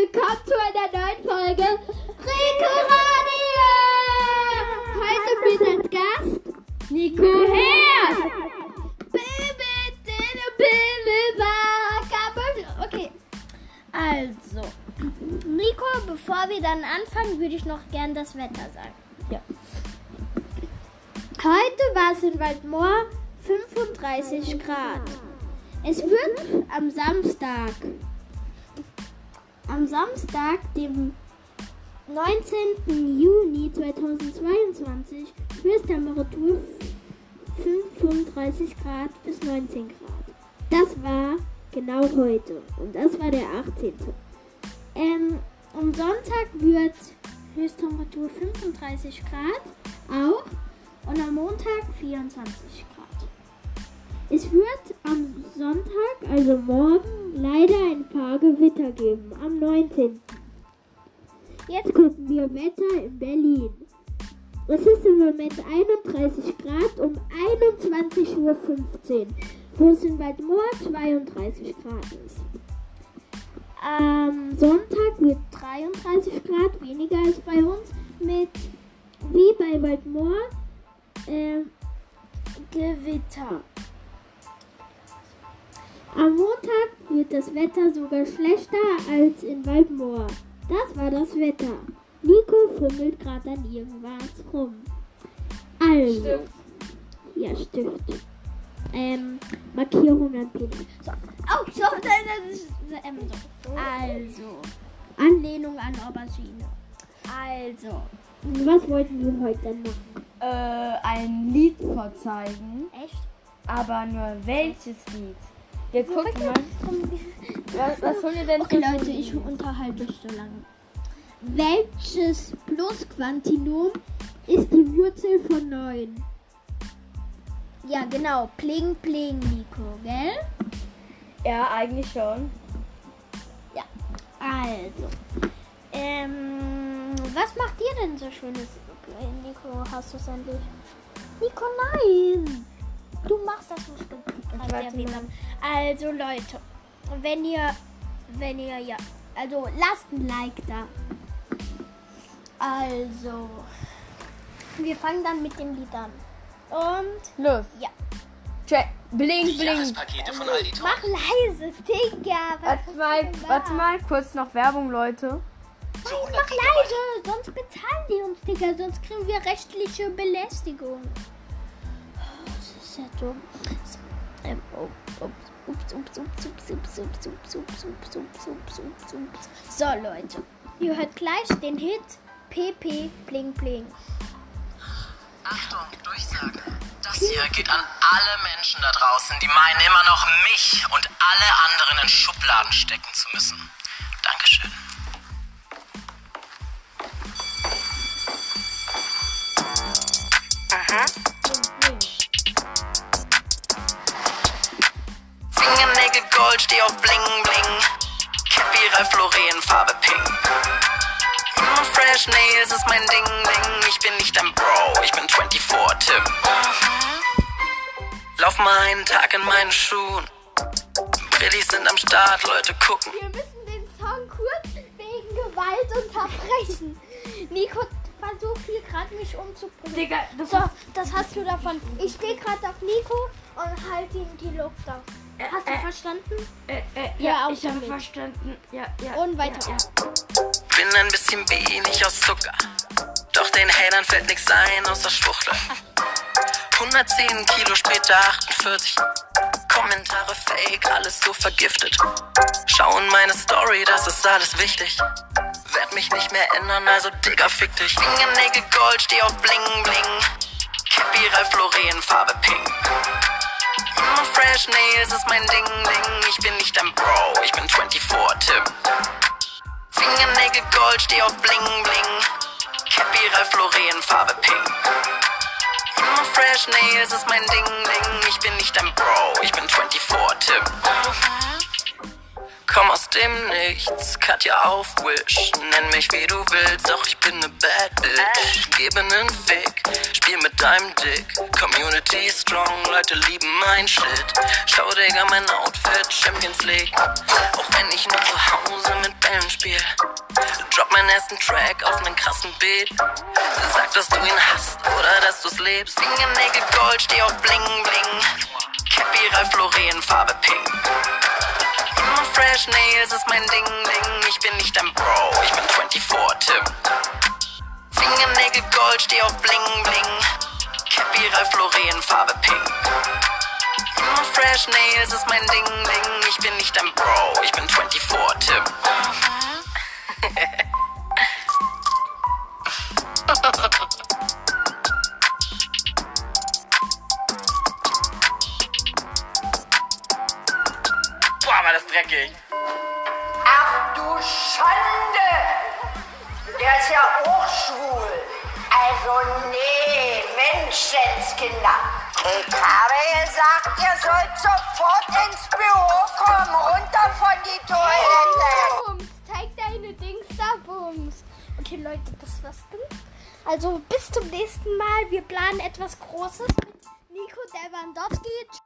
willkommen zu einer neuen Folge Rico Radio! Heute mit als Gast Nico Herr! Okay, also, Nico, bevor wir dann anfangen, würde ich noch gern das Wetter sagen. Ja. Heute war es in Waldmoor 35 Grad. Es wird am Samstag, am Samstag, dem 19. Juni 2022, Höchsttemperatur 35 Grad bis 19 Grad. Das war genau heute und das war der 18. Ähm, am Sonntag wird Höchsttemperatur 35 Grad auch und am Montag 24 Grad. Es wird am Sonntag, also morgen, leider ein paar Gewitter geben, am 19. Jetzt gucken wir Wetter in Berlin. Es ist im Moment 31 Grad um 21.15 Uhr, wo es in Waldmoor 32 Grad ist. Am Sonntag wird 33 Grad weniger als bei uns mit, wie bei Waldmoor, äh, Gewitter. Am Montag wird das Wetter sogar schlechter als in Waldmoor. Das war das Wetter. Nico fummelt gerade an irgendwas rum. Also. Stift. Ja, Stift. Ähm, Markierung an Penis. So. Oh, so, das ist, ähm, so. Also. Anlehnung an Aubergine. Also. Was wollten wir heute denn machen? Äh, ein Lied vorzeigen. Echt? Aber nur welches Lied? Jetzt guck mal. Was, was holen wir denn Okay, Leute, ich unterhalte euch so lange. Welches Plusquantinom ist die Wurzel von 9? Ja, genau. Pling, pling, Nico, gell? Ja, eigentlich schon. Ja. Also. Ähm, was macht ihr denn so schönes? Nico, hast du es endlich? Nico, nein! Du machst das nicht Hat warte WLAN. Also Leute, wenn ihr, wenn ihr ja, also lasst ein Like da. Also, wir fangen dann mit dem Lied an. Und Los. ja, Check. Bling, Top. mach leise, Digga. Was Warte mal, warte mal, kurz noch Werbung, Leute. 100 Mach leise, sonst bezahlen die uns, Digga, sonst kriegen wir rechtliche Belästigung. Das ist ja dumm. So, ähm, oh, ups, ups, ups, ups, ups, ups, ups, ups, ups, ups, ups, ups, ups, ups. So, Leute, ihr hört gleich den Hit PP Bling Bling. Achtung, Durchsage. Das hier geht an alle Menschen da draußen, die meinen immer noch mich und alle anderen in Schubladen stecken zu müssen. Dankeschön. Fingernägel Gold, steh auf Bling Bling. Cappy Ralph Lauren, Farbe Pink. Immer fresh Nails ist mein Ding Ding. Ich bin nicht dein Bro, ich bin 24 Tim. Lauf mal einen Tag in meinen Schuhen. Brillis sind am Start, Leute gucken. Wir müssen den Song kurz wegen Gewalt unterbrechen. Nico versucht hier gerade mich umzubringen. Digga, das So, das hast du davon. Ich stehe gerade auf Nico und halte ihm die Luft auf. Hast du äh, verstanden? Äh, äh, Ja, ich habe verstanden. Ja, ja. Und weiter. Ja, Bin ein bisschen wenig aus Zucker. Doch den Hatern fällt nix ein außer Schwuchtel. 110 Kilo später 48. Kommentare fake, alles so vergiftet. Schauen meine Story, das ist alles wichtig. Werd mich nicht mehr ändern, also Digga, fick dich. Fingernägel Gold, steh auf Bling Bling. Cappy Ralph Lauren, Farbe Pink. Immer fresh Nails ist mein Ding Ding. Ich bin nicht dein Bro, ich bin 24 Tim. Fingernägel Gold, steh auf Bling Bling. Cappy Ralph Lauren, Farbe Pink. Immer fresh Nails ist mein Ding Ding. Ich bin nicht dein Bro, ich bin 24 Tim. Komm aus dem Nichts, Katja auf Wish. Nenn mich wie du willst, doch ich bin ne Bad Bitch. Gebe nen Fick, spiel mit deinem Dick. Community strong, Leute lieben mein Shit. Schau, Digga, mein Outfit, Champions League. Auch wenn ich nur zu Hause mit Bällen spiel. Drop meinen ersten Track auf nen krassen Beat. Sag, dass du ihn hast oder dass du's lebst. Fingernägel Gold, steh auf Bling Bling. Cappy, Ralph Lauren, Farbe Pink. Immer fresh Nails ist mein Ding Ding. Ich bin nicht dein Bro, ich bin 24 Tim. Fingernägel Gold, steh auf Bling Bling. Cappy, Ralph Lauren, Farbe Pink. Immer fresh Nails ist mein Ding Ding. Ich bin nicht dein Bro, ich bin 24 Tim. Boah, das dreckig. Ach du Schande! Der ist ja auch schwul. Also nee, Menschenskinder. Ich habe gesagt, ihr sollt sofort ins Büro kommen, runter von die Toilette. Bums, zeig deine Dings da, Bums. Okay, Leute, das war's dann. Also bis zum nächsten Mal. Wir planen etwas Großes mit Nico Lewandowski.